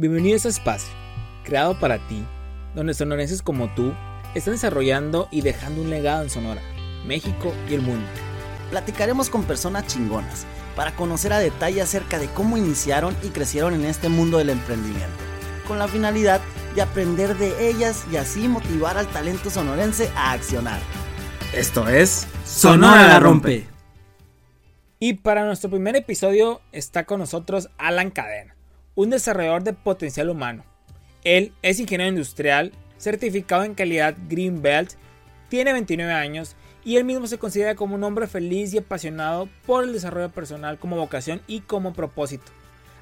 Bienvenido a este espacio, creado para ti, donde sonorenses como tú están desarrollando y dejando un legado en Sonora, México y el mundo. Platicaremos con personas chingonas para conocer a detalle acerca de cómo iniciaron y crecieron en este mundo del emprendimiento, con la finalidad de aprender de ellas y así motivar al talento sonorense a accionar. Esto es Sonora la Rompe. Y para nuestro primer episodio está con nosotros Alan Cadena un desarrollador de potencial humano. Él es ingeniero industrial, certificado en calidad Green Belt, tiene 29 años y él mismo se considera como un hombre feliz y apasionado por el desarrollo personal como vocación y como propósito.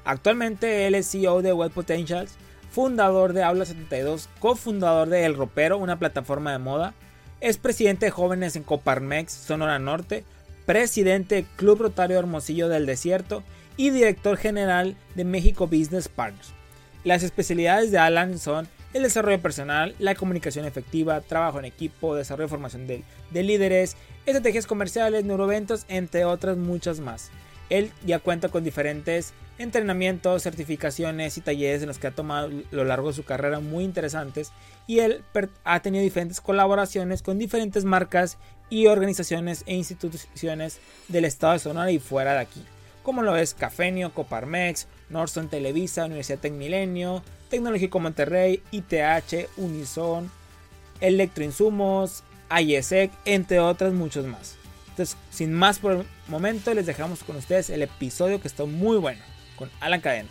Actualmente él es CEO de Web Potentials, fundador de Aula 72, cofundador de El Ropero, una plataforma de moda, es presidente de jóvenes en Coparmex, Sonora Norte, presidente del Club Rotario Hermosillo del Desierto y director general de México Business Partners. Las especialidades de Alan son el desarrollo personal, la comunicación efectiva, trabajo en equipo, desarrollo de formación de, líderes, estrategias comerciales, neuroventos, entre otras muchas más. Él ya cuenta con diferentes entrenamientos, certificaciones y talleres en los que ha tomado a lo largo de su carrera muy interesantes y él ha tenido diferentes colaboraciones con diferentes marcas y organizaciones e instituciones del estado de Sonora y fuera de aquí como lo es Cafenio, Coparmex, Norson Televisa, Universidad Tecmilenio, Tecnológico Monterrey, ITH, Unison, Electroinsumos, IESEC, entre otras muchos más. Entonces, sin más por el momento, les dejamos con ustedes el episodio que está muy bueno, con Alan Cadena.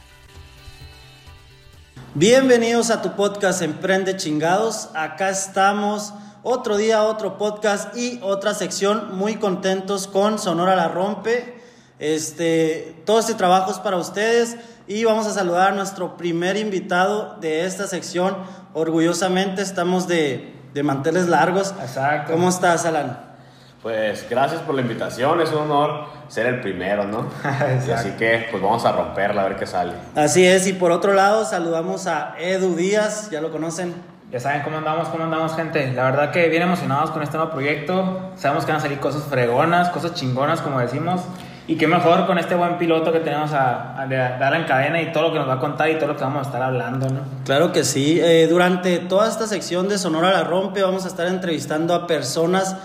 Bienvenidos a tu podcast Emprende Chingados. Acá estamos otro día, otro podcast y otra sección. Muy contentos con Sonora La Rompe. Este, todo este trabajo es para ustedes y vamos a saludar a nuestro primer invitado de esta sección. Orgullosamente estamos de, de manteles largos. Exacto. ¿Cómo estás, Alan? Pues gracias por la invitación, es un honor ser el primero, ¿no? Así que pues vamos a romperla a ver qué sale. Así es, y por otro lado saludamos a Edu Díaz, ya lo conocen. Ya saben cómo andamos, cómo andamos, gente. La verdad que bien emocionados con este nuevo proyecto. Sabemos que van a salir cosas fregonas, cosas chingonas, como decimos. Y qué mejor con este buen piloto que tenemos a, a, dar en cadena y todo lo que nos va a contar y todo lo que vamos a estar hablando, ¿no? Claro que sí. Eh, durante toda esta sección de Sonora la Rompe vamos a estar entrevistando a personas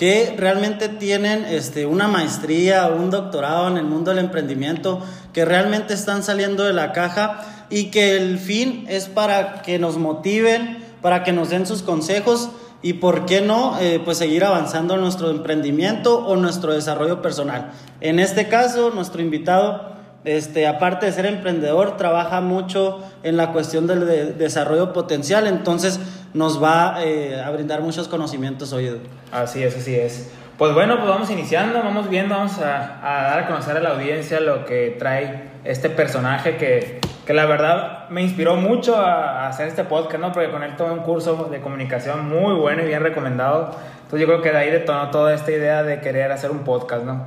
que realmente tienen este, una maestría un doctorado en el mundo del emprendimiento, que realmente están saliendo de la caja y que el fin es para que nos motiven, para que nos den sus consejos y por qué no, eh, pues seguir avanzando en nuestro emprendimiento o nuestro desarrollo personal. En este caso, nuestro invitado, este, aparte de ser emprendedor, trabaja mucho en la cuestión del desarrollo potencial, entonces nos va eh, a brindar muchos conocimientos hoy. Así es, así es. Pues bueno, pues vamos iniciando, vamos viendo, vamos a, dar a conocer a la audiencia lo que trae este personaje que que la verdad me inspiró mucho a, hacer este podcast, ¿no? Porque con él tuve un curso de comunicación muy bueno y bien recomendado. Entonces yo creo que de ahí detonó toda esta idea de querer hacer un podcast, ¿no?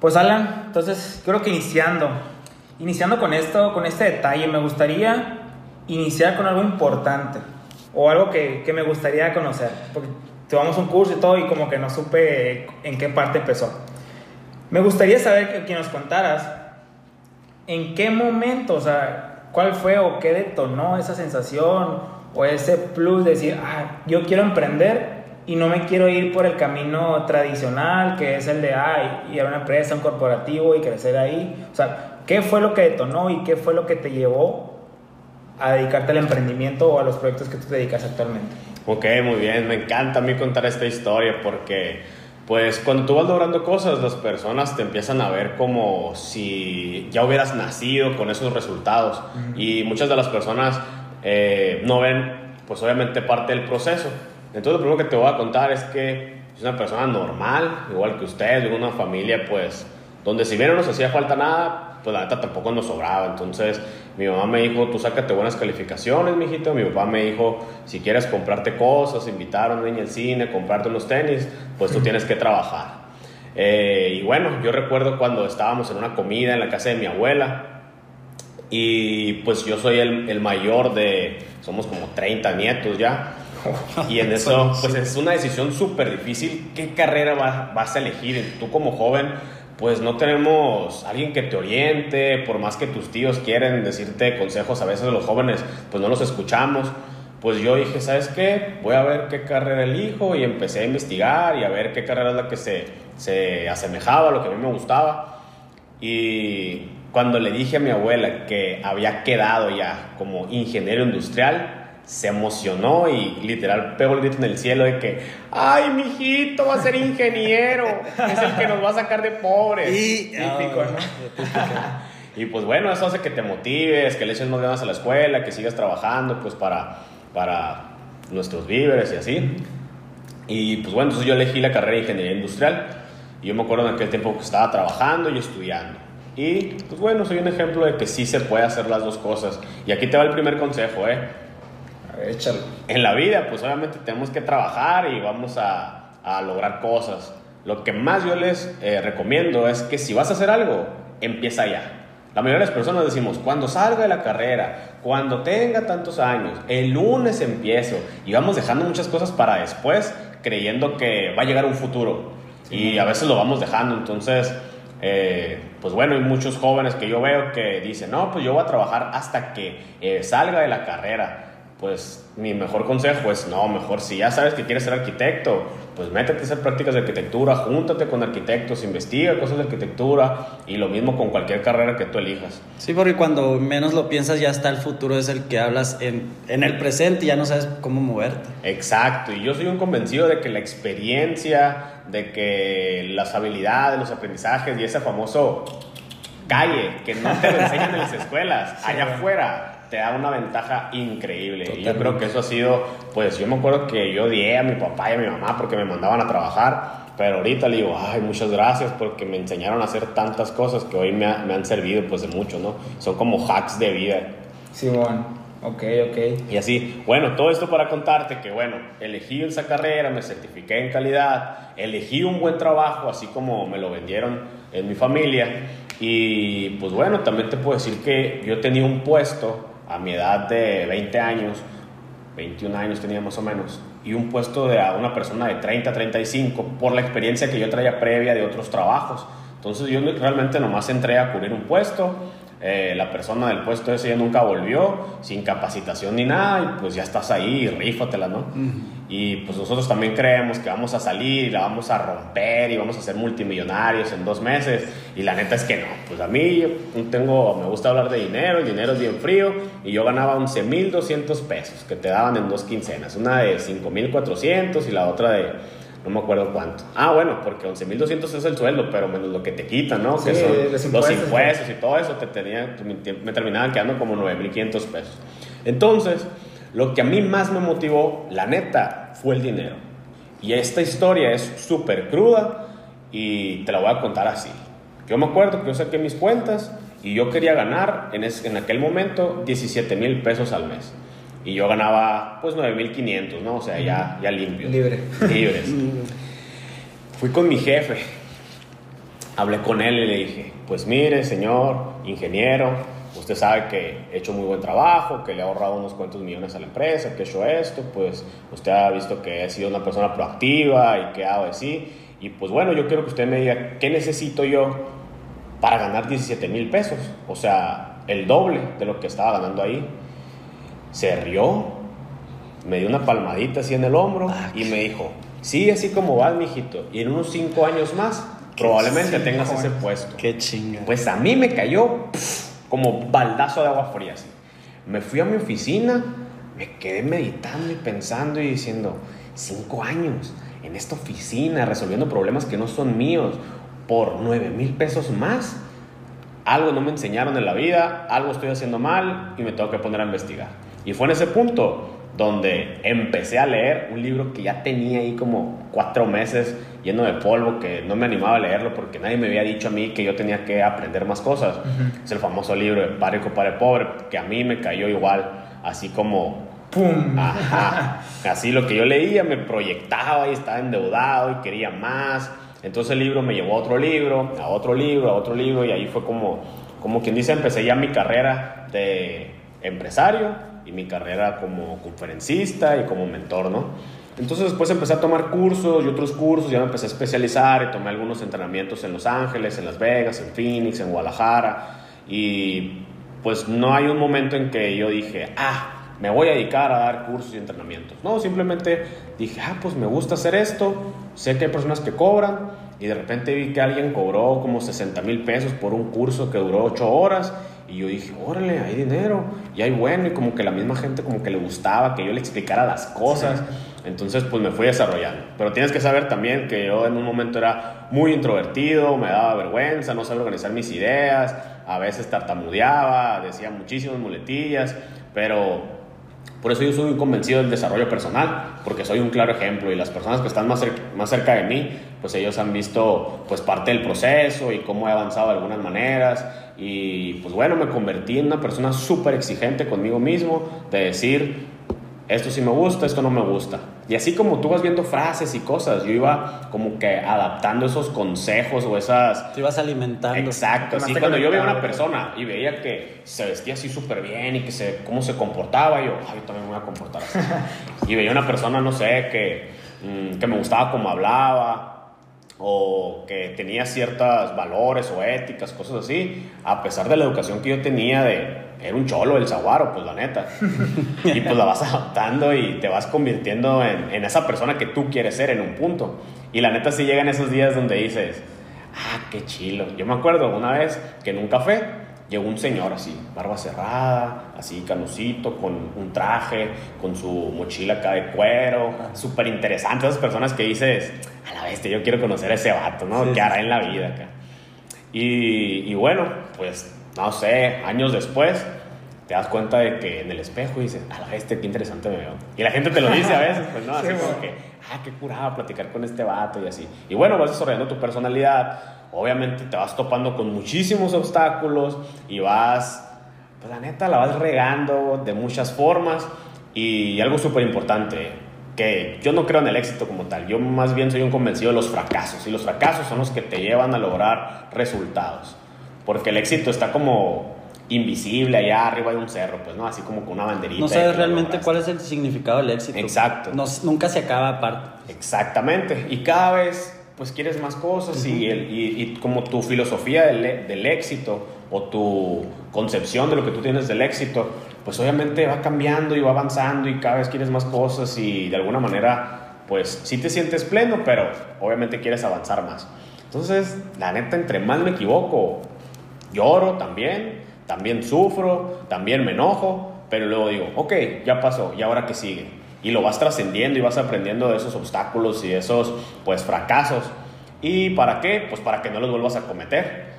Pues Alan, entonces creo que iniciando, iniciando con esto, con este detalle, me gustaría iniciar con algo importante o algo que, que me gustaría conocer. Tomamos un curso y todo y como que no supe en qué parte empezó. Me gustaría saber que, que nos contaras ¿en qué momento, o sea, cuál fue o qué detonó esa sensación o ese plus de decir, ah, yo quiero emprender y no me quiero ir por el camino tradicional, que es el de, ay, ir a una empresa, un corporativo y crecer ahí? O sea, ¿qué fue lo que detonó y qué fue lo que te llevó a dedicarte al emprendimiento o a los proyectos que tú te dedicas actualmente? Ok, muy bien, me encanta a mí contar esta historia porque pues cuando tú vas logrando cosas, las personas te empiezan a ver como si ya hubieras nacido con esos resultados. Y muchas de las personas eh, no ven, pues obviamente, parte del proceso. Entonces, lo primero que te voy a contar es que es una persona normal, igual que usted, de una familia, pues, donde si bien no nos hacía falta nada, pues la neta tampoco nos sobraba. Entonces mi mamá me dijo, tú sácate buenas calificaciones, mijito. Mi papá me dijo, si quieres comprarte cosas, invitar a un niño al cine, comprarte unos tenis, pues tú tienes que trabajar. Eh, y bueno, yo recuerdo cuando estábamos en una comida en la casa de mi abuela. Y pues yo soy el, el mayor de, somos como 30 nietos ya. Y en eso, pues es una decisión súper difícil. ¿Qué carrera vas, vas a elegir? Tú como joven pues no tenemos alguien que te oriente, por más que tus tíos quieren decirte consejos, a veces los jóvenes pues no los escuchamos. Pues yo dije, ¿sabes qué? Voy a ver qué carrera elijo y empecé a investigar y a ver qué carrera es la que se, se asemejaba a lo que a mí me gustaba. Y cuando le dije a mi abuela que había quedado ya como ingeniero industrial, se emocionó y literal pegó el grito en el cielo de que, ay, mijito va a ser ingeniero, es el que nos va a sacar de pobres. Y, Típico, ¿no? y pues bueno, eso hace que te motives, que le eches más ganas a la escuela, que sigas trabajando pues para, para nuestros víveres y así. Y pues bueno, entonces yo elegí la carrera de ingeniería industrial. Y yo me acuerdo en aquel tiempo que estaba trabajando y estudiando. Y pues bueno, soy un ejemplo de que sí se puede hacer las dos cosas. Y aquí te va el primer consejo, ¿eh? Échalo. En la vida, pues obviamente tenemos que trabajar y vamos a, a lograr cosas. Lo que más yo les eh, recomiendo es que si vas a hacer algo, empieza ya. La mayoría de las personas decimos, cuando salga de la carrera, cuando tenga tantos años, el lunes empiezo. Y vamos dejando muchas cosas para después, creyendo que va a llegar un futuro. y a veces lo vamos dejando. Entonces, eh, pues bueno, hay muchos jóvenes que yo veo que dicen, no, pues yo voy a trabajar hasta que eh, salga de la carrera pues mi mejor consejo es, no, mejor si ya sabes que quieres ser arquitecto, pues métete a hacer prácticas de arquitectura, júntate con arquitectos, investiga cosas de arquitectura y lo mismo con cualquier carrera que tú elijas. Sí, porque cuando menos lo piensas ya está el futuro, es el que hablas en, en el presente y ya no sabes cómo moverte. Exacto, y yo soy un convencido de que la experiencia, de que las habilidades, los aprendizajes y ese famoso calle que no te lo enseñan en las escuelas, allá afuera te da una ventaja increíble. Y yo creo que eso ha sido, pues yo me acuerdo que yo odié a mi papá y a mi mamá porque me mandaban a trabajar, pero ahorita le digo, ay, muchas gracias porque me enseñaron a hacer tantas cosas que hoy me, me han servido pues de mucho, ¿no? Son como hacks de vida. Sí, bueno. Ok, ok. Y así, bueno, todo esto para contarte que, bueno, elegí esa carrera, me certifiqué en calidad, elegí un buen trabajo, así como me lo vendieron en mi familia. Y pues bueno, también te puedo decir que yo tenía un puesto a mi edad de 20 años, 21 años tenía más o menos, y un puesto de a una persona de 30, 35, por la experiencia que yo traía previa de otros trabajos. Entonces yo realmente nomás entré a cubrir un puesto, eh, la persona del puesto ese ya nunca volvió, sin capacitación ni nada, y pues ya estás ahí, rífatela, ¿no? Y pues nosotros también creemos que vamos a salir y la vamos a romper y vamos a ser multimillonarios en dos meses, y la neta es que no, pues a mí tengo, me gusta hablar de dinero, el dinero es bien frío, y yo ganaba 11.200 pesos que te daban en dos quincenas, una de 5.400 y la otra de no me acuerdo cuánto. Ah, bueno, porque 11.200 es el sueldo, pero menos lo que te quitan, ¿no? que son los impuestos, y todo eso, te tenía, me terminaban quedando como 9.500 pesos. Entonces, lo que a mí más me motivó, la neta, fue el dinero. Y esta historia es súper cruda y te la voy a contar así. Yo me acuerdo que yo saqué mis cuentas y yo quería ganar en, en aquel momento 17 mil pesos al mes. Y yo ganaba pues 9.500, ¿no? O sea, ya, ya limpio. Libre. Libres. Fui con mi jefe. Hablé con él y le dije, pues mire, señor ingeniero, usted sabe que he hecho muy buen trabajo, que le he ahorrado unos cuantos millones a la empresa, que he hecho esto, pues usted ha visto que he sido una persona proactiva y que hago así. Y pues bueno, yo quiero que usted me diga, ¿qué necesito yo para ganar 17 mil pesos? O sea, el doble de lo que estaba ganando ahí se rió, me dio una palmadita así en el hombro ah, y me dijo, sí, así como vas, mijito, y en unos cinco años más probablemente tengas ese puesto. Qué chinga. Pues a mí me cayó como baldazo de agua fría. Me fui a mi oficina, me quedé meditando y pensando y diciendo, cinco años en esta oficina resolviendo problemas que no son míos por nueve mil pesos más. Algo no me enseñaron en la vida, algo estoy haciendo mal y me tengo que poner a investigar. Y fue en ese punto donde empecé a leer un libro que ya tenía ahí como cuatro meses lleno de polvo, que no me animaba a leerlo porque nadie me había dicho a mí que yo tenía que aprender más cosas. Es el famoso libro de Padre Rico, Padre Pobre, que a mí me cayó igual, así como... ¡Pum! Ajá. Así lo que yo leía me proyectaba y estaba endeudado y quería más. Entonces el libro me llevó a otro libro, a otro libro, a otro libro y ahí fue como, como quien dice, empecé ya mi carrera de empresario y mi carrera como conferencista y como mentor, ¿no? Entonces después empecé a tomar cursos y otros cursos, ya me empecé a especializar y tomé algunos entrenamientos en Los Ángeles, en Las Vegas, en Phoenix, en Guadalajara. Y pues no hay un momento en que yo dije, ah, me voy a dedicar a dar cursos y entrenamientos. No, simplemente dije, ah, pues me gusta hacer esto, sé que hay personas que cobran y de repente vi que alguien cobró como 60 mil pesos por un curso que duró 8 horas y yo dije, órale, hay dinero y hay bueno y como que la misma gente como que le gustaba que yo le explicara las cosas. Entonces pues me fui desarrollando. Pero tienes que saber también que yo en un momento era muy introvertido, me daba vergüenza, no sabía organizar mis ideas, a veces tartamudeaba, decía muchísimas muletillas, pero por eso yo soy muy convencido del desarrollo personal, porque soy un claro ejemplo y las personas que están más, cerca, más cerca de mí, pues ellos han visto pues parte del proceso y cómo he avanzado de algunas maneras y pues bueno, me convertí en una persona súper exigente conmigo mismo, de decir, esto sí me gusta, esto no me gusta. Y así como tú vas viendo frases y cosas, yo iba como que adaptando esos consejos o esas... Te ibas alimentando. Exacto, así cuando yo veía a una persona y veía que se vestía así súper bien y que se, cómo se comportaba, yo, ay, yo también me voy a comportar así. y veía una persona, no sé, que, mm, que me gustaba cómo hablaba, o que tenía ciertos valores o éticas, cosas así, a pesar de la educación que yo tenía de, era un cholo el zaguaro, pues la neta. y pues la vas adaptando y te vas convirtiendo en, en, esa persona que tú quieres ser en un punto. Y la neta sí llegan esos días donde dices, ah, qué chilo. Yo me acuerdo una vez que en un café llegó un señor así, barba cerrada, así canucito, con un traje, con su mochila acá de cuero, súper interesante. Esas personas que dices, a la bestia, yo quiero conocer a ese vato, ¿no? ¿Qué hará en la vida acá? Y, y, bueno, pues, no sé, años después, te das cuenta de que en el espejo dices, a la bestia, qué interesante me veo. Y la gente te lo dice a veces, pues, ¿no? Así como que, ah, qué curado platicar con este vato y así. Y bueno, vas desarrollando tu personalidad obviamente te vas topando con muchísimos obstáculos y vas, pues la neta, la vas regando de muchas formas. Y algo súper importante, que yo no creo en el éxito como tal, yo más bien soy un convencido de los fracasos. Y los fracasos son los que te llevan a lograr resultados. Porque el éxito está como invisible allá arriba de un cerro, pues, ¿no? Así como con una banderita. No sabes realmente cuál es el significado del éxito. Exacto. nunca se acaba aparte. Exactamente. Y cada vez pues quieres más cosas y, el, y, como tu filosofía del, del, éxito o tu concepción de lo que tú tienes del éxito, pues obviamente va cambiando y va avanzando y cada vez quieres más cosas y de alguna manera, pues sí te sientes pleno, pero obviamente quieres avanzar más. Entonces, la neta, entre más me equivoco, lloro también, también sufro, también me enojo, pero luego digo, ok, ya pasó, ¿y ahora qué sigue? Y lo vas trascendiendo y vas aprendiendo de esos obstáculos y esos pues fracasos. ¿Y para qué? Pues para que no los vuelvas a cometer.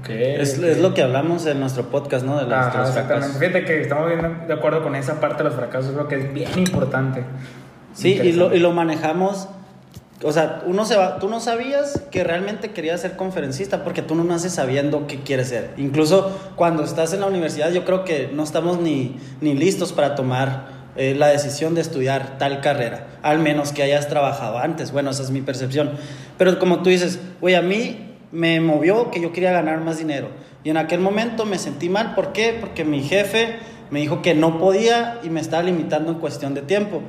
Okay, es, es, lo que hablamos en nuestro podcast, ¿no? De los exactamente. Fíjate que estamos bien de acuerdo con esa parte de los fracasos, creo que es bien importante. Sí, y lo, y lo manejamos o sea, uno se va, tú no sabías que realmente querías ser conferencista porque tú no naces sabiendo qué quieres ser. Incluso cuando estás en la universidad, yo creo que no estamos ni, ni listos para tomar eh, la decisión de estudiar tal carrera, al menos que hayas trabajado antes. Bueno, esa es mi percepción. Pero como tú dices, güey, a mí me movió que yo quería ganar más dinero. Y en aquel momento me sentí mal. ¿Por qué? Porque mi jefe me dijo que no podía y me estaba limitando en cuestión de tiempo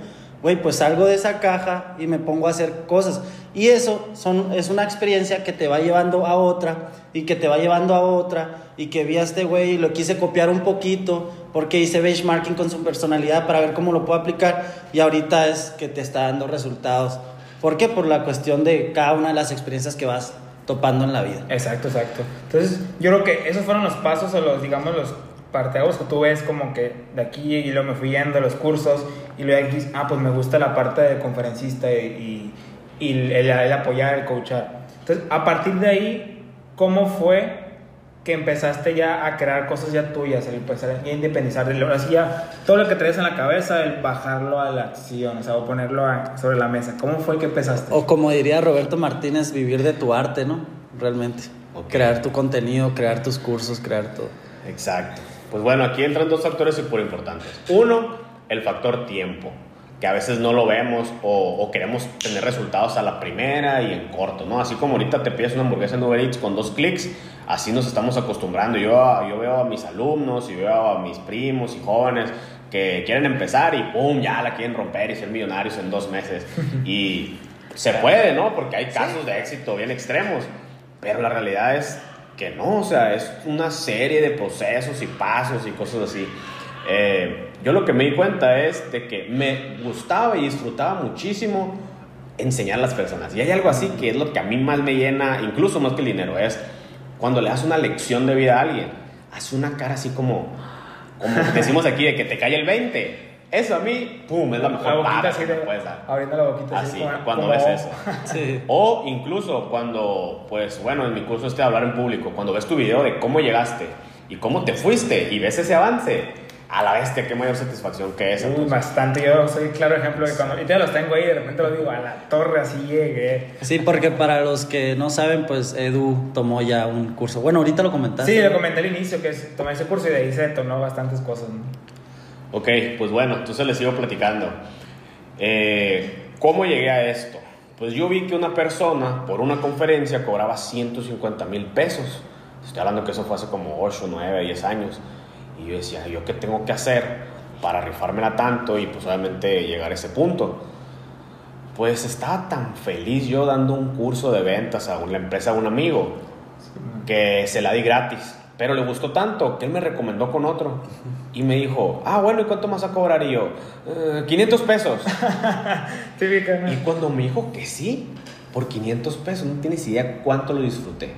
güey, pues salgo de esa caja y me pongo a hacer cosas. Y eso son, es una experiencia que te va llevando a otra y que te va llevando a otra y que vi a este güey y lo quise copiar un poquito porque hice benchmarking con su personalidad para ver cómo lo puedo aplicar y ahorita es que te está dando resultados. ¿Por qué? Por la cuestión de cada una de las experiencias que vas topando en la vida. Exacto, exacto. Entonces, yo creo que esos fueron los pasos o los, digamos, los parteaguas que tú ves como que de aquí y luego me fui yendo a los cursos y luego aquí, ah, pues me gusta la parte de conferencista y, y el, el, apoyar, el coachar. Entonces, a partir de ahí, ¿cómo fue que empezaste ya a crear cosas ya tuyas, el empezar a independizar de lo, así ya todo lo que traes en la cabeza, el bajarlo a la acción, o sea, o ponerlo sobre la mesa. ¿Cómo fue que empezaste? O como diría Roberto Martínez, vivir de tu arte, ¿no? Realmente. Crear tu contenido, crear tus cursos, crear todo. Exacto. Pues bueno, aquí entran dos factores súper importantes. Uno, el factor tiempo, que a veces no lo vemos o, queremos tener resultados a la primera y en corto, ¿no? Así como ahorita te pides una hamburguesa en Uber Eats con dos clics, así nos estamos acostumbrando. Yo, yo veo a mis alumnos y veo a mis primos y jóvenes que quieren empezar y ¡pum! ya la quieren romper y ser millonarios en dos meses. y se puede, ¿no? Porque hay casos de éxito bien extremos, pero la realidad es que no, o sea, es una serie de procesos y pasos y cosas así. Eh, yo lo que me di cuenta es de que me gustaba y disfrutaba muchísimo enseñar a las personas. Y hay algo así que es lo que a mí más me llena, incluso más que el dinero, es cuando le das una lección de vida a alguien, hace una cara así como, como decimos aquí, de que te cae el 20. Eso a mí, pum, es la mejor parte así de, puedes dar. Abriendo la boquita así. cuando ves eso. Sí. O incluso cuando, pues bueno, en mi curso este de hablar en público, cuando ves tu video de cómo llegaste y cómo te fuiste y ves ese avance, a la bestia, qué mayor satisfacción que es. bastante, yo soy claro ejemplo de cuando ahorita los tengo ahí, de repente lo digo, a la torre así llegué. Sí, porque para los que no saben, pues Edu tomó ya un curso. Bueno, ahorita lo comentaste. Sí, lo comenté al inicio, que tomé ese curso y de ahí se detonó bastantes cosas. Ok, pues bueno, entonces les sigo platicando. Eh, ¿Cómo llegué a esto? Pues yo vi que una persona por una conferencia cobraba 150 mil pesos. Estoy hablando que eso fue hace como 8, 9, 10 años. Y yo decía, ¿yo qué tengo que hacer para rifármela tanto y pues obviamente llegar a ese punto? Pues estaba tan feliz yo dando un curso de ventas a una empresa a un amigo que se la di gratis. Pero le gustó tanto que él me recomendó con otro. Y me dijo, ah, bueno, ¿y cuánto más a cobrar? Y yo, 500 eh, pesos. y cuando me dijo que sí, por 500 pesos, no tienes idea cuánto lo disfruté.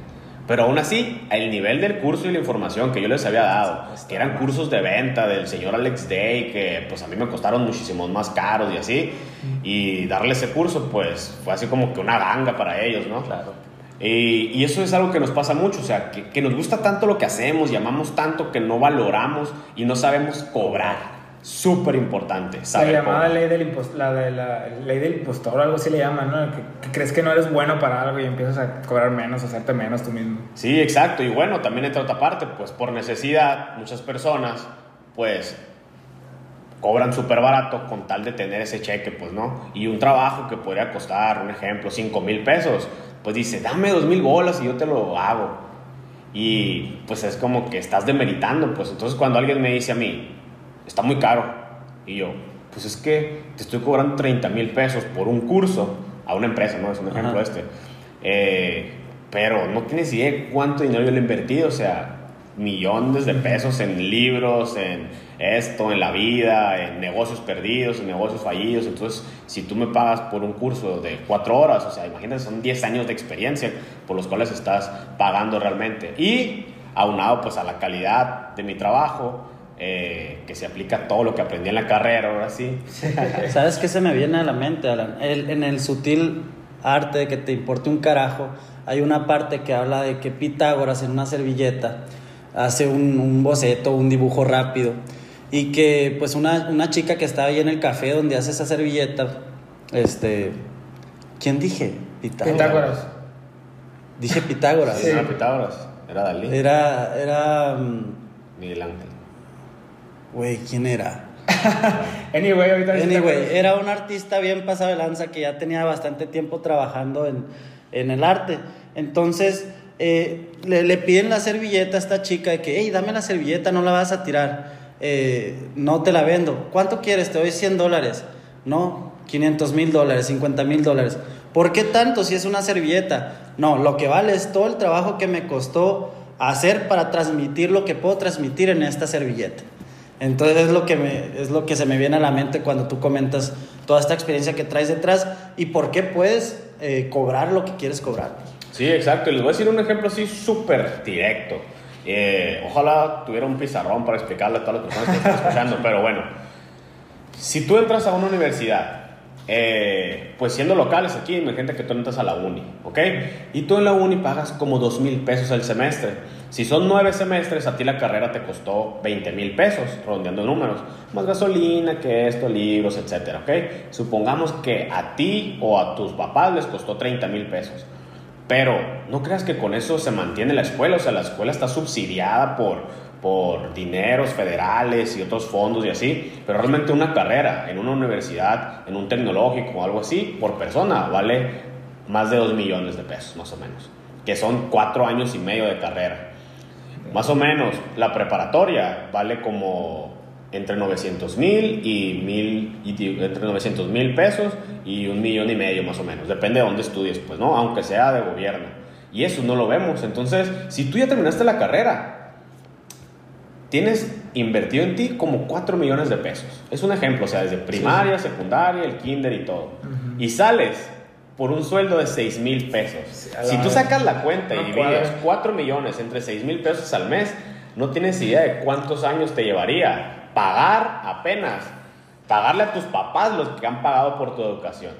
Pero aún así, el nivel del curso y la información que yo les había dado, que eran cursos de venta del señor Alex Day, que pues a mí me costaron muchísimos más caros y así, y darle ese curso, pues fue así como que una ganga para ellos, ¿no? Claro. Y, y eso es algo que nos pasa mucho, o sea, que, que nos gusta tanto lo que hacemos y amamos tanto que no valoramos y no sabemos cobrar súper importante. La llamada ley del, la de la ley del impostor o algo así le llaman, ¿no? Que, crees que no eres bueno para algo y empiezas a cobrar menos, a hacerte menos tú mismo. Sí, exacto. Y bueno, también entra otra parte, pues por necesidad, muchas personas, pues cobran súper barato con tal de tener ese cheque, pues, ¿no? Y un trabajo que podría costar, un ejemplo, 5 mil pesos, pues dice, dame 2 mil bolas y yo te lo hago. Y pues es como que estás demeritando, pues entonces cuando alguien me dice a mí, está muy caro. Y yo, pues es que te estoy cobrando 30 mil pesos por un curso a una empresa, ¿no? Es un ejemplo este. Eh, pero no tienes idea cuánto dinero yo le he invertido, o sea, millones de pesos en libros, en esto, en la vida, en negocios perdidos, en negocios fallidos. Entonces, si tú me pagas por un curso de cuatro horas, o sea, imagínate, son 10 años de experiencia por los cuales estás pagando realmente. Y aunado pues a la calidad de mi trabajo, eh, que se aplica todo lo que aprendí en la carrera, ahora sí. ¿Sabes qué se me viene a la mente, Alan? en el sutil arte de que te importe un carajo, hay una parte que habla de que Pitágoras en una servilleta hace un, boceto, un dibujo rápido, y que pues una, una, chica que estaba ahí en el café donde hace esa servilleta, este, ¿quién dije? Pitágoras. Dije Pitágoras. Sí, era Pitágoras, era Dalí. Era, era... Mm, Miguel Ángel. Güey, ¿quién era? anyway, ahorita anyway, era un artista bien pasado de lanza que ya tenía bastante tiempo trabajando en, en el arte. Entonces, eh, le, piden la servilleta a esta chica de que, hey, dame la servilleta, no la vas a tirar. Eh, no te la vendo. ¿Cuánto quieres? Te doy 100 dólares. No, 500 mil dólares, 50 mil dólares. ¿Por qué tanto si es una servilleta? No, lo que vale es todo el trabajo que me costó hacer para transmitir lo que puedo transmitir en esta servilleta. Entonces es lo, que me, es lo que se me viene a la mente cuando tú comentas toda esta experiencia que traes detrás y por qué puedes eh, cobrar lo que quieres cobrar. Sí, exacto. Y les voy a decir un ejemplo así súper directo. Eh, ojalá tuviera un pizarrón para explicarle a todas las personas que están escuchando, pero bueno, si tú entras a una universidad eh, pues siendo locales aquí, imagínate que tú entras a la uni, ¿ok? Y tú en la uni pagas como dos mil pesos el semestre. Si son nueve semestres, a ti la carrera te costó 20 mil pesos, redondeando números, más gasolina, que esto, libros, etcétera, ¿ok? Supongamos que a ti o a tus papás les costó 30 mil pesos. Pero no creas que con eso se mantiene la escuela, o sea, la escuela está subsidiada por, por dineros federales y otros fondos y así, pero realmente una carrera en una universidad, en un tecnológico o algo así, por persona vale más de 2 millones de pesos, más o menos, que son cuatro años y medio de carrera. Más o menos, la preparatoria vale como entre 900 mil y, mil, y entre 900 mil pesos y un millón y medio más o menos. Depende de dónde estudies, pues, ¿no? Aunque sea de gobierno. Y eso no lo vemos. Entonces, si tú ya terminaste la carrera, tienes invertido en ti como 4 millones de pesos. Es un ejemplo, o sea, desde primaria, secundaria, el kinder y todo. Y sales por un sueldo de 6 mil pesos. si tú sacas la cuenta y divides 4 millones entre 6 mil pesos al mes, no tienes idea de cuántos años te llevaría pagar apenas, pagarle a tus papás los que han pagado por tu educación.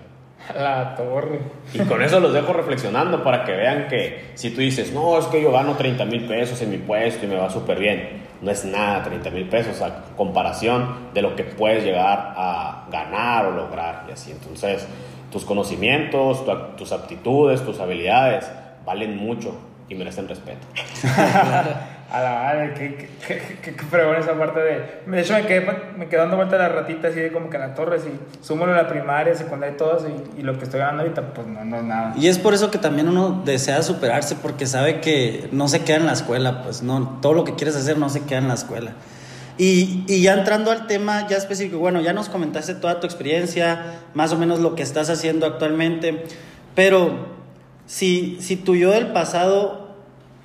La torre. Y con eso los dejo reflexionando para que vean que si tú dices, no, es que yo gano 30 mil pesos en mi puesto y me va súper bien, no es nada 30 mil pesos a comparación de lo que puedes llegar a ganar o lograr y así. Entonces, tus conocimientos, tus aptitudes, tus habilidades valen mucho y merecen respeto. A la madre, qué, qué, qué, esa parte de. De hecho, me quedé, me quedé dando vuelta a las ratitas así de como que a la torre, y súmalo la primaria, secundaria y todo, y, y, lo que estoy ganando ahorita, pues no, no es nada. Y es por eso que también uno desea superarse, porque sabe que no se queda en la escuela, pues no, todo lo que quieres hacer no se queda en la escuela. Y, y ya entrando al tema ya específico, bueno, ya nos comentaste toda tu experiencia, más o menos lo que estás haciendo actualmente, pero si, si tu yo del pasado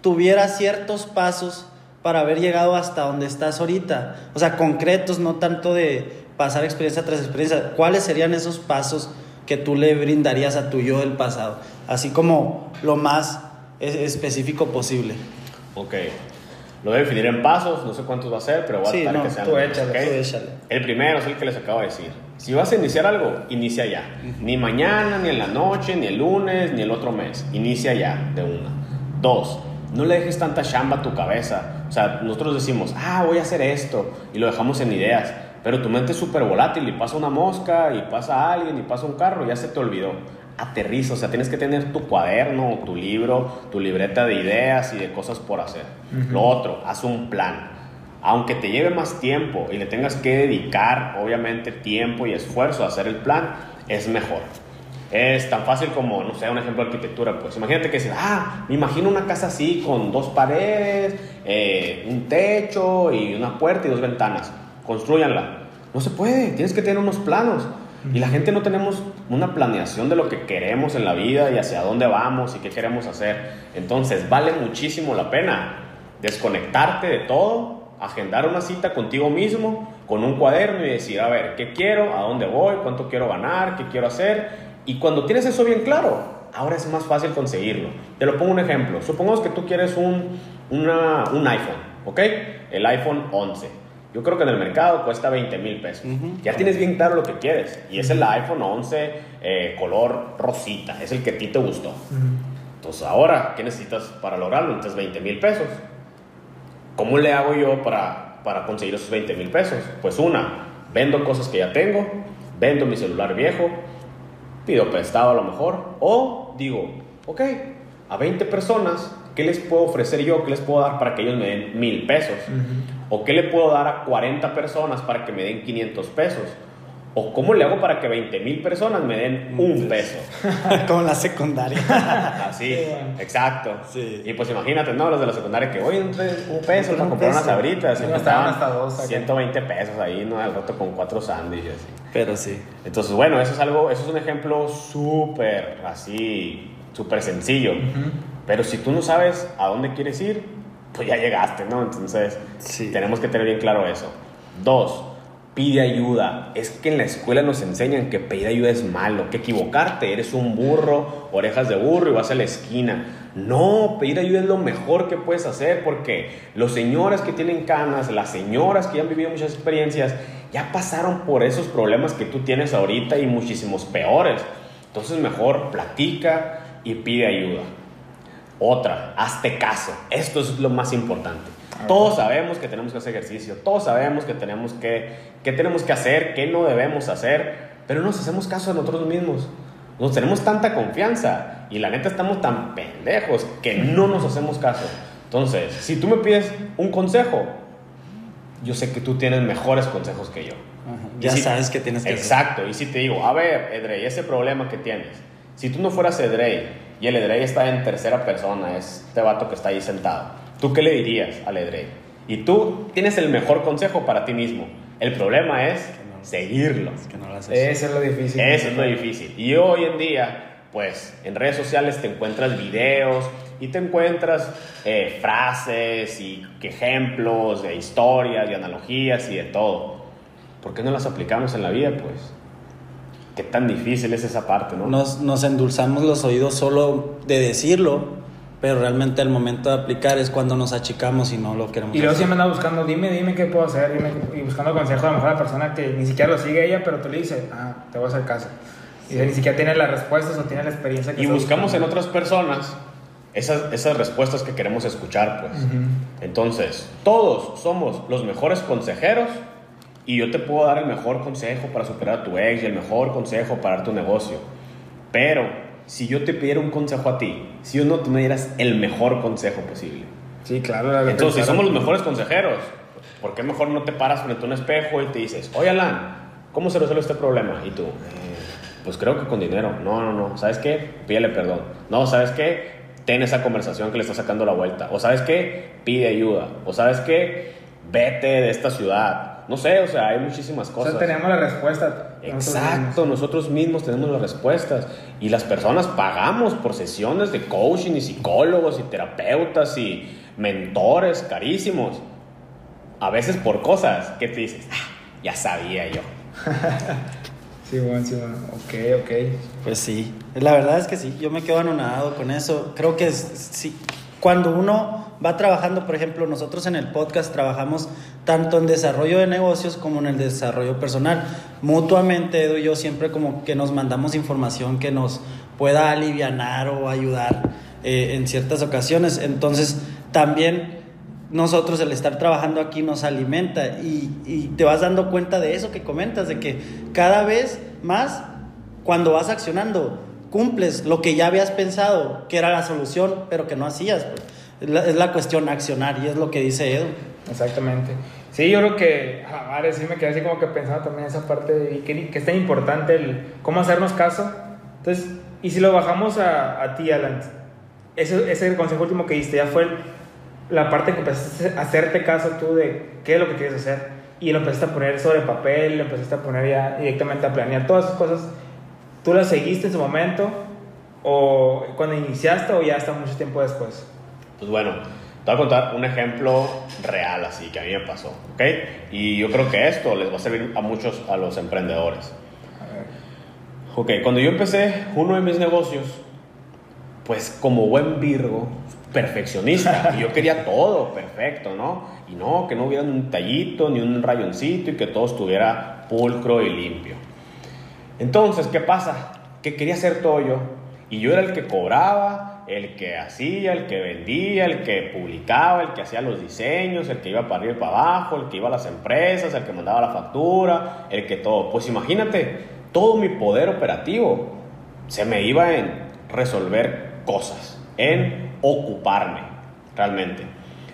tuviera ciertos pasos para haber llegado hasta donde estás ahorita. O sea, concretos, no tanto de pasar experiencia tras experiencia. ¿Cuáles serían esos pasos que tú le brindarías a tu yo del pasado? Así como lo más específico posible. Ok. Lo voy a definir en pasos, no sé cuántos va a ser, pero voy a sí, que sean. Tú échale, échale. El primero es el que les acabo de decir. Si vas a iniciar algo, inicia ya. Ni mañana, ni en la noche, ni el lunes, ni el otro mes. Inicia ya, de una. Dos, no le dejes tanta chamba a tu cabeza. O sea, nosotros decimos, ah, voy a hacer esto, y lo dejamos en ideas. Pero tu mente es súper volátil y pasa una mosca, y pasa alguien, y pasa un carro, y ya se te olvidó. Aterriza, o sea, tienes que tener tu cuaderno, tu libro, tu libreta de ideas y de cosas por hacer. Lo otro, haz un plan. Aunque te lleve más tiempo y le tengas que dedicar, obviamente, tiempo y esfuerzo a hacer el plan, es mejor. Es tan fácil como, no sé, un ejemplo de arquitectura, pues imagínate que dices, ah, me imagino una casa así con dos paredes, eh, un techo y una puerta y dos ventanas. Construyanla. No se puede, tienes que tener unos planos. Y la gente no tenemos una planeación de lo que queremos en la vida y hacia dónde vamos y qué queremos hacer. Entonces, vale muchísimo la pena desconectarte de todo, agendar una cita contigo mismo, con un cuaderno y decir, a ver, ¿qué quiero? ¿A dónde voy? ¿Cuánto quiero ganar? ¿Qué quiero hacer? Y cuando tienes eso bien claro, ahora es más fácil conseguirlo. Te lo pongo un ejemplo. Supongamos que tú quieres un, un iPhone, ¿ok? El iPhone 11. Yo creo que en el mercado cuesta 20 mil pesos. Ya tienes bien claro lo que quieres. Y es el iPhone 11 eh, color rosita. Es el que a ti te gustó. Entonces ahora, ¿qué necesitas para lograrlo? Necesitas 20 mil pesos. ¿Cómo le hago yo para, para conseguir esos 20 mil pesos? Pues una, vendo cosas que ya tengo, vendo mi celular viejo, pido prestado a lo mejor, o digo, ok, a 20 personas, ¿qué les puedo ofrecer yo? ¿Qué les puedo dar para que ellos me den mil pesos? ¿O qué le puedo dar a 40 personas para que me den 500 pesos? ¿O cómo le hago para que 20 mil personas me den un peso? Como la secundaria. Así, exacto. Y pues imagínate, ¿no? Los de la secundaria que, hoy un peso para comprar unas sabritas. Y estaban hasta dos. 120 pesos ahí, ¿no? Al rato con cuatro sándwiches. Pero sí. Entonces, bueno, eso es algo, eso es un ejemplo súper, así, súper sencillo. Pero si tú no sabes a dónde quieres ir, pues ya llegaste, ¿no? Entonces, tenemos que tener bien claro eso. Dos, pide ayuda. Es que en la escuela nos enseñan que pedir ayuda es malo, que equivocarte, eres un burro, orejas de burro y vas a la esquina. No, pedir ayuda es lo mejor que puedes hacer porque los señores que tienen canas, las señoras que ya han vivido muchas experiencias, ya pasaron por esos problemas que tú tienes ahorita y muchísimos peores. Entonces mejor platica y pide ayuda. Otra, hazte caso. Esto es lo más importante. Todos sabemos que tenemos que hacer ejercicio, todos sabemos que tenemos que, que tenemos que hacer, que no debemos hacer, pero no nos hacemos caso de nosotros mismos. Nos tenemos tanta confianza y la neta estamos tan pendejos que no nos hacemos caso. Entonces, si tú me pides un consejo, yo sé que tú tienes mejores consejos que yo. Ya sabes que tienes que Exacto. Y si te digo, a ver, Edrey, ese problema que tienes, si tú no fueras Edrey y el Edrey está en tercera persona, es este vato que está ahí sentado ¿Tú qué le dirías al Edrey? Y tú tienes el mejor consejo para ti mismo. El problema es seguirlo. Eso es lo difícil. Eso es lo difícil. Y hoy en día, pues en redes sociales te encuentras videos y te encuentras eh, frases y ejemplos de historias y analogías y de todo. ¿Por qué no las aplicamos en la vida, pues? Qué tan difícil es esa parte, ¿no? Nos, nos endulzamos los oídos solo de decirlo, pero realmente el momento de aplicar es cuando nos achicamos y no lo queremos Y luego siempre anda buscando, dime, dime qué puedo hacer, dime, y buscando consejo a lo mejor a la persona que ni siquiera lo sigue ella, pero tú le dices, ah, te voy a hacer caso. Y ni siquiera tiene las respuestas o tiene la experiencia que Y buscamos en otras personas esas, esas respuestas que queremos escuchar, pues. Entonces, todos somos los mejores consejeros y yo te puedo dar el mejor consejo para superar a tu ex y el mejor consejo para tu negocio. Pero si yo te pidiera un consejo a ti, si uno tú me dieras el mejor consejo posible. Sí, claro. Entonces, si somos los mejores consejeros, ¿por qué mejor no te paras frente a un espejo y te dices, oye Alan, ¿cómo se resuelve este problema? Y tú, eh, pues creo que con dinero. No, no, no. ¿Sabes qué? Pídele perdón. No, ¿sabes qué? Ten esa conversación que le está sacando la vuelta. O ¿sabes qué? Pide ayuda. O ¿sabes qué? Vete de esta ciudad no sé, o sea, hay muchísimas cosas. O sea, tenemos la respuesta. Exacto, nosotros mismos. tenemos las respuestas. Y las personas pagamos por sesiones de coaching y psicólogos y terapeutas y mentores carísimos. A veces por cosas que te dices, ah, ya sabía yo. sí, bueno, sí, bueno. Ok, ok. Pues sí, la verdad es que sí, yo me quedo anonadado con eso. Creo que sí, cuando uno va trabajando, por ejemplo, nosotros en el podcast trabajamos tanto en desarrollo de negocios como en el desarrollo personal. Mutuamente, Edu y yo siempre como que nos mandamos información que nos pueda aliviar o ayudar eh, en ciertas ocasiones. Entonces, también nosotros el estar trabajando aquí nos alimenta y, y te vas dando cuenta de eso que comentas, de que cada vez más cuando vas accionando, cumples lo que ya habías pensado que era la solución, pero que no hacías. Pues. Es, la, cuestión accionar y es lo que dice Edu. Exactamente. Sí, yo creo que, a ver, sí me quedé así como que pensando también esa parte y que, que, es tan importante el cómo hacernos caso. Entonces, y si lo bajamos a, a ti, Alan, ese, ese consejo último que diste ya fue la parte que empezaste a hacerte caso tú de qué es lo que quieres hacer y lo empezaste a poner sobre papel, lo empezaste a poner ya directamente a planear todas esas cosas ¿Tú la seguiste en su momento? ¿O cuando iniciaste o ya hasta mucho tiempo después? Pues bueno, te voy a contar un ejemplo real así que a mí me pasó, ¿ok? Y yo creo que esto les va a servir a muchos, a los emprendedores. Ok, cuando yo empecé uno de mis negocios, pues como buen Virgo, perfeccionista, y yo quería todo perfecto, ¿no? Y no, que no hubiera un tallito ni un rayoncito y que todo estuviera pulcro y limpio. Entonces, ¿qué pasa? Que quería ser todo yo. Y yo era el que cobraba, el que hacía, el que vendía, el que publicaba, el que hacía los diseños, el que iba para arriba y para abajo, el que iba a las empresas, el que mandaba la factura, el que todo. Pues imagínate, todo mi poder operativo se me iba en resolver cosas, en ocuparme realmente.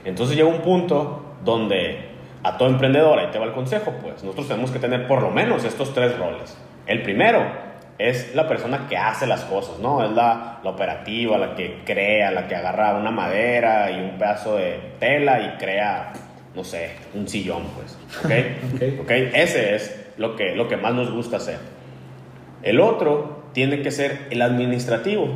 Entonces llegó un punto donde a todo emprendedor, ahí te va el consejo, pues nosotros tenemos que tener por lo menos estos tres roles. El primero es la persona que hace las cosas, ¿no? Es la, operativa, la que crea, la que agarra una madera y un pedazo de tela y crea, no sé, un sillón, pues. ¿Ok? okay. Ese es lo que, lo que más nos gusta hacer. El otro tiene que ser el administrativo.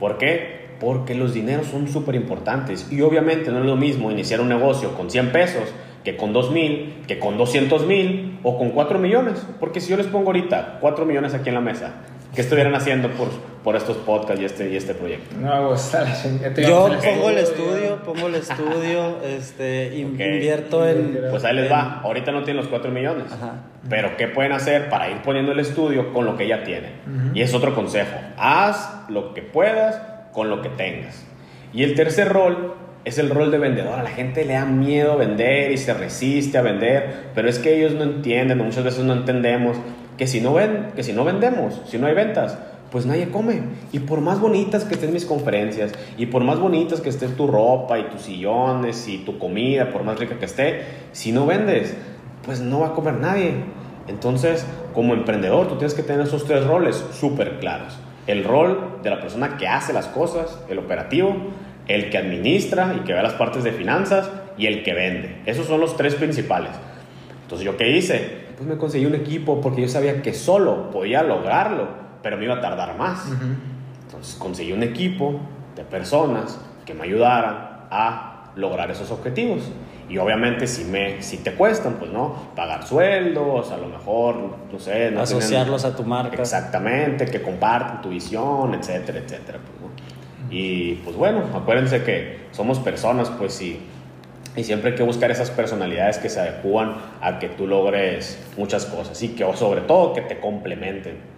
¿Por qué? Porque los dineros son súper importantes y obviamente no es lo mismo iniciar un negocio con 100 pesos que con 2 mil, que con 200 mil o con 4 millones. Porque si yo les pongo ahorita 4 millones aquí en la mesa, ¿qué estuvieran haciendo por, por estos podcasts y este, y este proyecto? No, pues, Yo pongo el estudio, pongo el estudio, este, invierto en... Pues ahí les va, ahorita no tienen los 4 millones, pero ¿qué pueden hacer para ir poniendo el estudio con lo que ya tienen? Y es otro consejo, haz lo que puedas con lo que tengas. Y el tercer rol es el rol de vendedor. A la gente le da miedo vender y se resiste a vender, pero es que ellos no entienden, muchas veces no entendemos que si no ven, que si no vendemos, si no hay ventas, pues nadie come. Y por más bonitas que estén mis conferencias, y por más bonitas que esté tu ropa y tus sillones y tu comida, por más rica que esté, si no vendes, pues no va a comer nadie. Entonces, como emprendedor, tú tienes que tener esos tres roles súper claros. El rol de la persona que hace las cosas, el operativo, el que administra y que ve las partes de finanzas y el que vende. Esos son los tres principales. Entonces, ¿yo qué hice? Pues me conseguí un equipo porque yo sabía que solo podía lograrlo, pero me iba a tardar más. Entonces, conseguí un equipo de personas que me ayudaran a lograr esos objetivos. Y obviamente si, me, si te cuestan, pues no, pagar sueldos, a lo mejor, no sé. No Asociarlos a tu marca. Exactamente, que compartan tu visión, etcétera, etcétera. Pues, y pues bueno, acuérdense que somos personas, pues sí. Y siempre hay que buscar esas personalidades que se adecúan a que tú logres muchas cosas y que sobre todo que te complementen.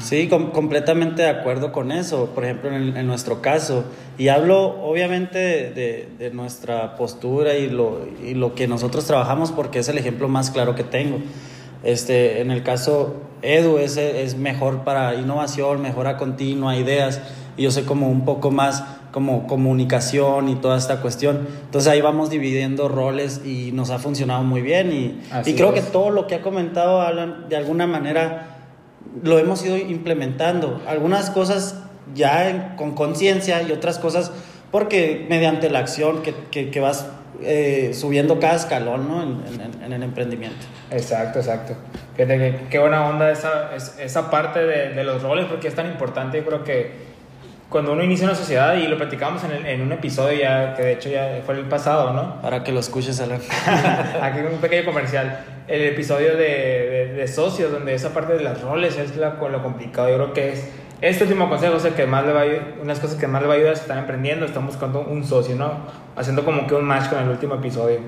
Sí, completamente de acuerdo con eso. Por ejemplo, en, nuestro caso, y hablo obviamente de, nuestra postura y lo, y lo, que nosotros trabajamos porque es el ejemplo más claro que tengo. Este, en el caso, Edu es, es mejor para innovación, mejora continua, ideas, y yo soy como un poco más como comunicación y toda esta cuestión. Entonces ahí vamos dividiendo roles y nos ha funcionado muy bien y, y creo que todo lo que ha comentado Alan de alguna manera lo hemos ido implementando. Algunas cosas ya con conciencia y otras cosas porque mediante la acción que, que, vas eh, subiendo cada escalón ¿no? en, en, el emprendimiento. Exacto, exacto. Qué, qué buena onda esa, esa parte de, de, los roles porque es tan importante. Yo creo que cuando uno inicia una sociedad, y lo platicamos en, en un episodio ya, que de hecho ya fue el pasado, ¿no? Para que lo escuches, Alan. Aquí un pequeño comercial el episodio de, de, socios, donde esa parte de las roles es la, lo complicado. Yo creo que es este último consejo es el que más le va a ayudar, unas cosas que más le va a ayudar si están emprendiendo, están buscando un socio, ¿no? Haciendo como que un match con el último episodio.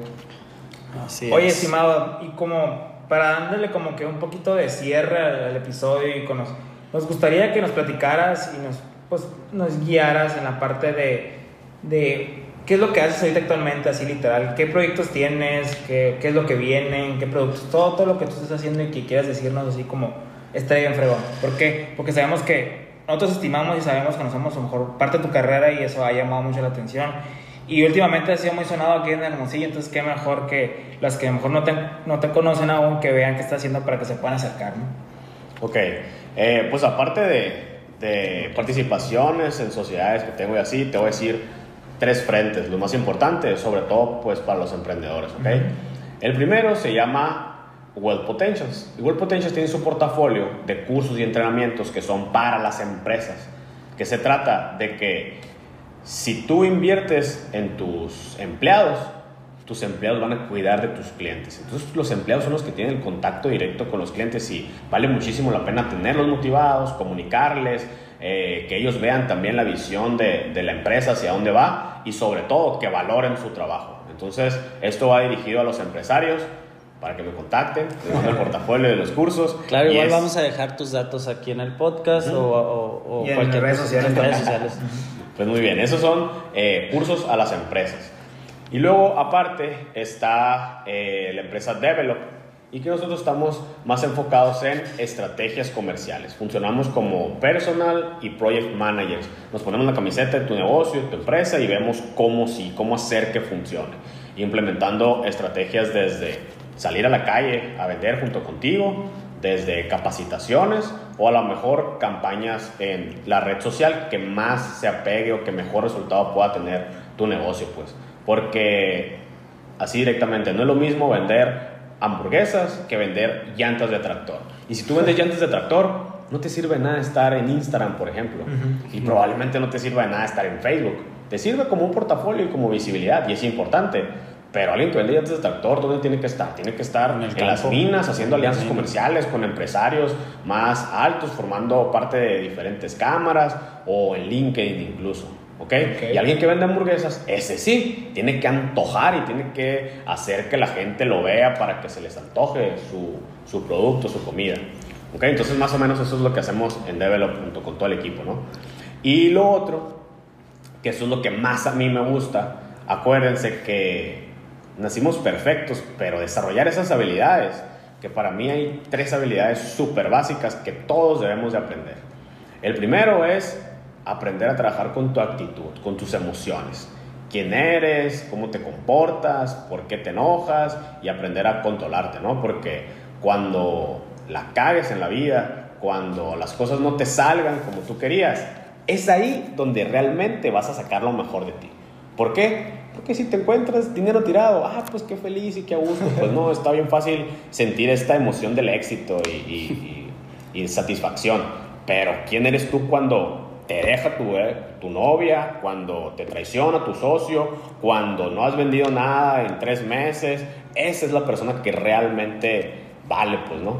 Así Oye, estimado, y como para darle como que un poquito de cierre al, episodio y con nos, nos gustaría que nos platicaras y nos, pues, nos guiaras en la parte de, de ¿Qué es lo que haces ahorita actualmente, así literal? ¿Qué proyectos tienes? ¿Qué, qué es lo que vienen? ¿Qué productos? Todo, todo lo que tú estás haciendo y que quieras decirnos así como estaría en fregón. ¿Por qué? Porque sabemos que nosotros estimamos y sabemos que nos somos a lo mejor parte de tu carrera y eso ha llamado mucho la atención. Y últimamente ha sido muy sonado aquí en Hermosillo, entonces qué mejor que las que a lo mejor no te, no te conocen aún, que vean qué estás haciendo para que se puedan acercar, ¿no? Ok, eh, pues aparte de, de participaciones en sociedades que tengo y así, te voy a decir tres frentes, lo más importante, sobre todo pues para los emprendedores, ¿ok? El primero se llama World Potentials. Y World Potentials tiene su portafolio de cursos y entrenamientos que son para las empresas, que se trata de que si tú inviertes en tus empleados, tus empleados van a cuidar de tus clientes. Entonces los empleados son los que tienen el contacto directo con los clientes y vale muchísimo la pena tenerlos motivados, comunicarles, eh, que ellos vean también la visión de, de, la empresa hacia dónde va y sobre todo que valoren su trabajo. Entonces, esto va dirigido a los empresarios para que me contacten, les el portafolio de los cursos. Claro, igual vamos a dejar tus datos aquí en el podcast o, o, o cualquier redes sociales. redes sociales. Pues muy bien, esos son eh, cursos a las empresas. Y luego, aparte, está eh, la empresa Develop, y que nosotros estamos más enfocados en estrategias comerciales. Funcionamos como personal y project managers. Nos ponemos la camiseta de tu negocio, de tu empresa y vemos cómo sí, cómo hacer que funcione. Implementando estrategias desde salir a la calle a vender junto contigo, desde capacitaciones o a lo mejor campañas en la red social que más se apegue o que mejor resultado pueda tener tu negocio, pues. Porque así directamente no es lo mismo vender hamburguesas que vender llantas de tractor. Y si tú vendes llantas de tractor, no te sirve nada estar en Instagram, por ejemplo. Y probablemente no te sirva de nada estar en Facebook. Te sirve como un portafolio y como visibilidad, y es importante. Pero alguien que vende llantas de tractor, ¿dónde tiene que estar? Tiene que estar en, en las minas, haciendo alianzas comerciales con empresarios más altos, formando parte de diferentes cámaras o en LinkedIn incluso. ¿Okay? Y alguien que vende hamburguesas, ese sí, tiene que antojar y tiene que hacer que la gente lo vea para que se les antoje su, su producto, su comida. ¿Okay? Entonces, más o menos eso es lo que hacemos en Develop junto con todo el equipo. ¿no? Y lo otro, que eso es lo que más a mí me gusta, acuérdense que nacimos perfectos, pero desarrollar esas habilidades, que para mí hay tres habilidades súper básicas que todos debemos de aprender. El primero es aprender a trabajar con tu actitud, con tus emociones. Quién eres, cómo te comportas, por qué te enojas y aprender a controlarte, ¿no? Porque cuando la cagues en la vida, cuando las cosas no te salgan como tú querías, es ahí donde realmente vas a sacar lo mejor de ti. ¿Por qué? que si te encuentras dinero tirado, ah, pues qué feliz y qué a gusto. Pues no, está bien fácil sentir esta emoción del éxito y, y, satisfacción. Pero ¿quién eres tú cuando te deja tu, eh, tu novia, cuando te traiciona tu socio, cuando no has vendido nada en tres meses? Esa es la persona que realmente vale, pues, ¿no?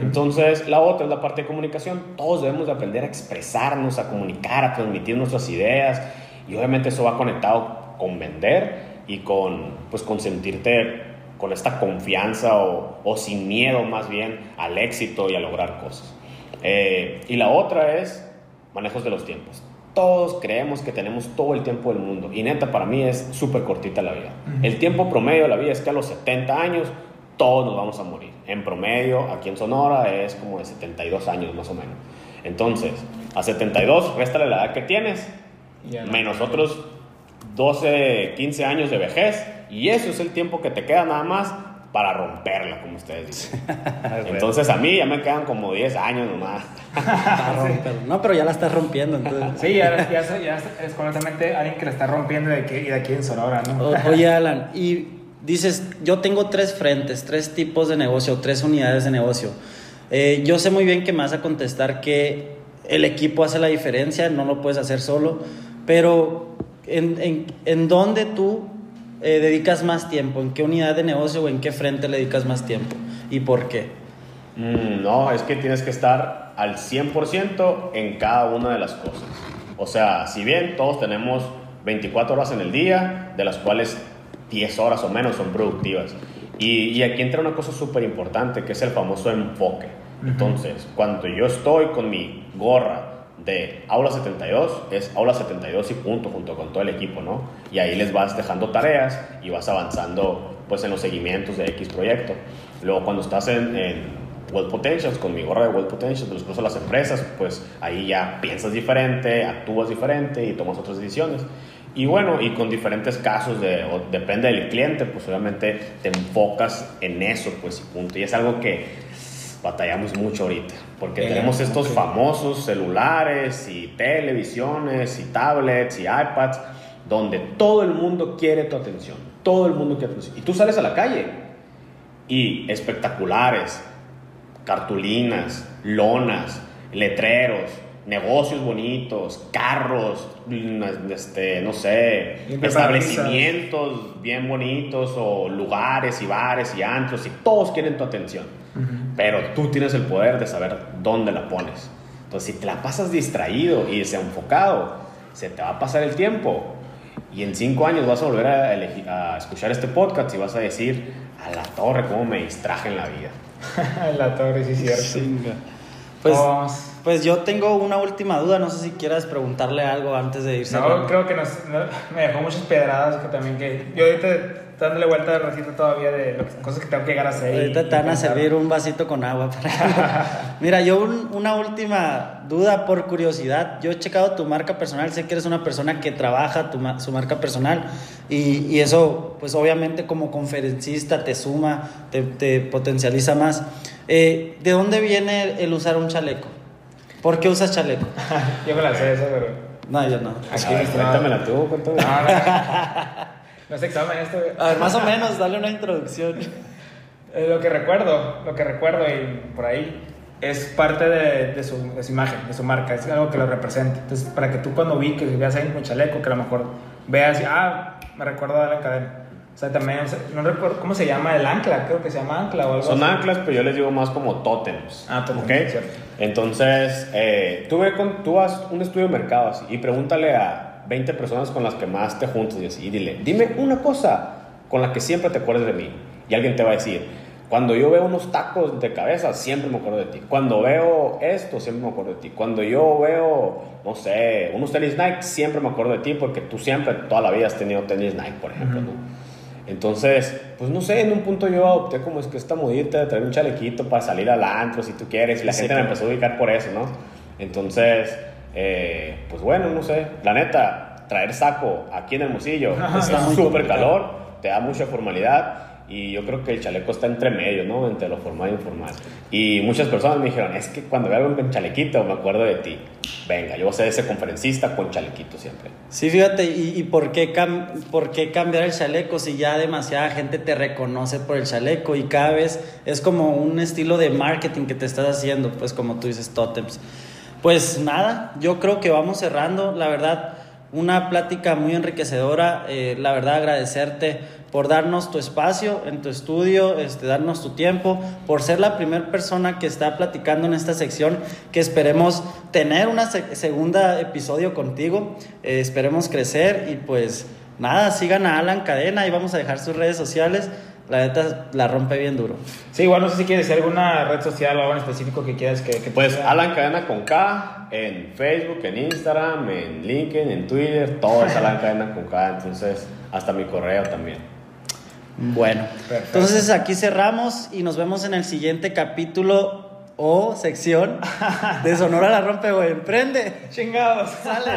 Entonces, la otra es la parte de comunicación. Todos debemos de aprender a expresarnos, a comunicar, a transmitir nuestras ideas. Y obviamente eso va conectado con vender y con, pues, con sentirte con esta confianza o, o sin miedo más bien al éxito y a lograr cosas. Eh, y la otra es manejos de los tiempos. Todos creemos que tenemos todo el tiempo del mundo y neta para mí es súper cortita la vida. El tiempo promedio de la vida es que a los 70 años todos nos vamos a morir. En promedio, aquí en Sonora es como de 72 años más o menos. Entonces, a 72, réstale la edad que tienes, menos otros 12, 15 años de vejez, y eso es el tiempo que te queda nada más para romperla, como ustedes dicen. Entonces a mí ya me quedan como 10 años nomás. no, pero ya la estás rompiendo. Entonces. Sí, ya, ya, ya es completamente alguien que la está rompiendo de aquí, de aquí en Sonora, ¿no? oye, Alan, y dices, yo tengo tres frentes, tres tipos de negocio, tres unidades de negocio. Eh, yo sé muy bien que me vas a contestar que el equipo hace la diferencia, no lo puedes hacer solo, pero ¿en, en, en dónde tú eh, dedicas más tiempo? ¿En qué unidad de negocio o en qué frente le dedicas más tiempo? ¿Y por qué? Mm, no, es que tienes que estar al 100% en cada una de las cosas. O sea, si bien todos tenemos 24 horas en el día, de las cuales 10 horas o menos son productivas. Y, aquí entra una cosa súper importante, que es el famoso enfoque. Entonces, cuando yo estoy con mi gorra de Aula 72, es Aula 72 y punto, junto con todo el equipo, ¿no? Y ahí les vas dejando tareas y vas avanzando, pues, en los seguimientos de X proyecto. Luego, cuando estás en, en Well Potentials, con mi gorra de Well Potentials, de los cursos de las empresas, pues ahí ya piensas diferente, actúas diferente y tomas otras decisiones. Y bueno, y con diferentes casos, de, depende del cliente, pues obviamente te enfocas en eso, pues y punto. Y es algo que batallamos mucho ahorita, porque tenemos estos famosos celulares y televisiones y tablets y iPads, donde todo el mundo quiere tu atención, todo el mundo quiere tu atención. Y tú sales a la calle y espectaculares, cartulinas, lonas, letreros, negocios bonitos, carros, este, no sé, establecimientos bien bonitos o lugares y bares y antros y todos quieren tu atención. Pero tú tienes el poder de saber dónde la pones. Entonces, si te la pasas distraído y desenfocado, se te va a pasar el tiempo. Y en cinco años vas a volver a, a escuchar este podcast y vas a decir, a la torre, cómo me distraje en la vida. la torre, sí, cierto. Pues, pues yo tengo una última duda, no sé si quieras preguntarle algo antes de irse. No, creo que nos, me dejó muchas pedradas que también que yo ahorita dándole vuelta de ratito todavía de cosas que tengo que llegar a hacer. Ahorita te van a servir un vasito con agua. Para Mira, yo una última duda por curiosidad. Yo he checado tu marca personal, sé que eres una persona que trabaja tu, su marca personal y, y, eso, pues obviamente como conferencista te suma, te, te potencializa más. Eh, ¿De dónde viene el usar un chaleco? ¿Por qué usas chaleco? yo me la sé eso, pero... No, yo no. Aquí cuéntame la tú, cuéntame. No, no, no. se examen esto. A ver, más o menos, dale una introducción. Eh, lo que recuerdo, lo que recuerdo y por ahí es parte de, de, su, de, su, imagen, de su marca, es algo que lo representa. Entonces, para que tú cuando vi que veas ahí un chaleco, que a lo mejor veas, ah, me recuerdo de la cadena o sea, también, no recuerdo cómo se llama el ancla, creo que se llama ancla o algo Son anclas, pero yo les digo más como tótems. Ah, tótems, ¿okay? Entonces, eh, tú, ve con, tú haz un estudio de mercado así, y pregúntale a 20 personas con las que más te juntas y así, y dile, dime una cosa con la que siempre te acuerdes de mí. Y alguien te va a decir, cuando yo veo unos tacos de cabeza, siempre me acuerdo de ti. Cuando veo esto, siempre me acuerdo de ti. Cuando yo veo, no sé, unos tenis Nike, siempre me acuerdo de ti porque tú siempre, toda la vida has tenido tenis Nike, por ejemplo. ¿no? Entonces, pues no sé, en un punto yo adopté como es que esta modita de traer un chalequito para salir al antro si tú quieres y la gente me empezó a ubicar por eso, ¿no? Entonces, eh, pues bueno, no sé, la neta, traer saco aquí en el Hermosillo es súper calor, te da mucha formalidad Y yo creo que el chaleco está entre medio, ¿no? Entre lo formal e informal. Y muchas personas me dijeron, es que cuando veo algo con chalequito me acuerdo de ti. Venga, yo voy a ser ese conferencista con chalequito siempre. Sí, fíjate, ¿y, por, qué por qué cambiar el chaleco si ya demasiada gente te reconoce por el chaleco y cada vez es como un estilo de marketing que te estás haciendo, pues como tú dices, totems. Pues nada, yo creo que vamos cerrando, la verdad una plática muy enriquecedora. Eh, la verdad, agradecerte por darnos tu espacio en tu estudio, este, darnos tu tiempo, por ser la primera persona que está platicando en esta sección, que esperemos tener una segunda episodio contigo, eh, esperemos crecer y pues nada, sigan a Alan Cadena y vamos a dejar sus redes sociales. La neta la rompe bien duro. Sí, igual no sé si quieres decir alguna red social o algo en específico que quieras que... que pues Alan Cadena con K, en Facebook, en Instagram, en LinkedIn, en Twitter, todo es Alan Cadena con K, entonces hasta mi correo también. Bueno, entonces aquí cerramos y nos vemos en el siguiente capítulo o sección de Sonora la rompe o emprende. Chingados, sale.